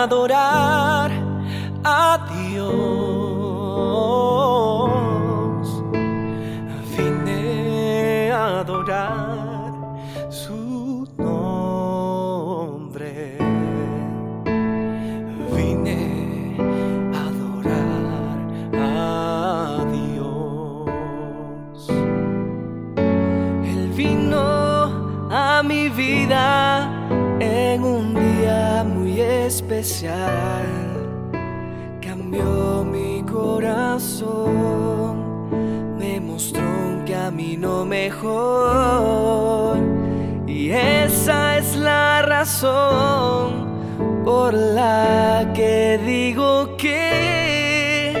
Vine a adorar a Dios. su nombre. Vine a adorar a Dios. Él vino a mi vida especial. Cambió mi corazón mostró un camino mejor. Y esa es la razón por la que digo que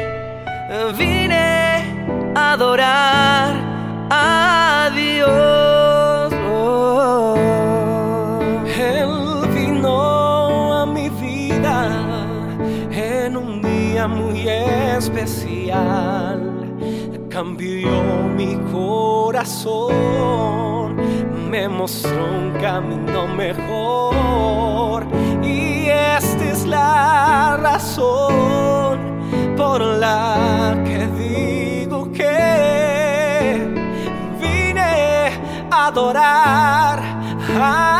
vine a adorar en un día muy especial. Cambió mi corazón, me mostró un camino mejor. Y esta es la razón por la que digo que vine a adorar a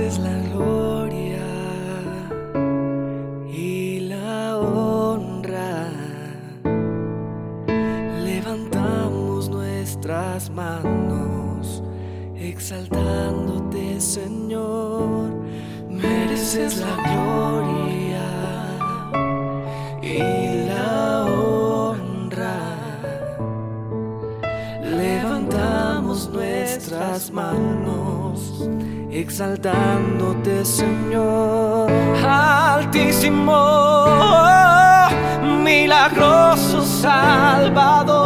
es la gloria y la honra. Levantamos nuestras manos, exaltándote, Señor. Mereces la gloria y la honra. Levantamos nuestras manos exaltándote, Señor. Altísimo, milagroso Salvador,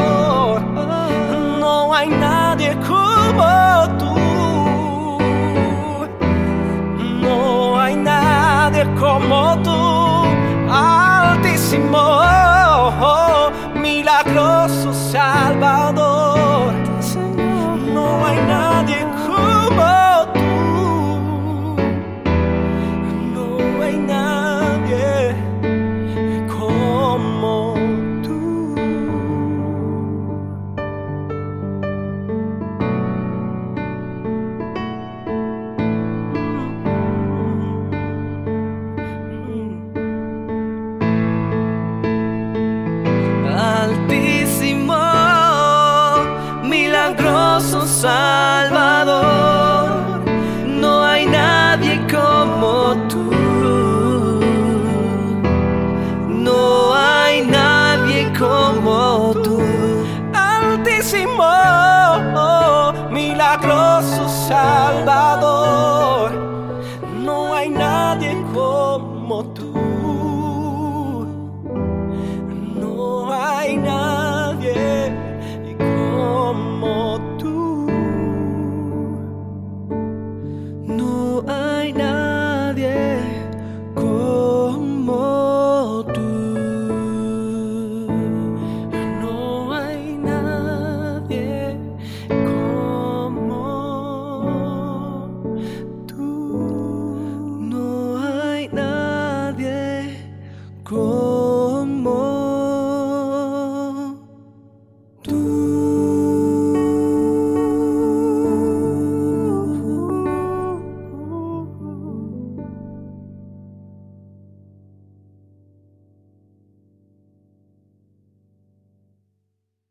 como tú,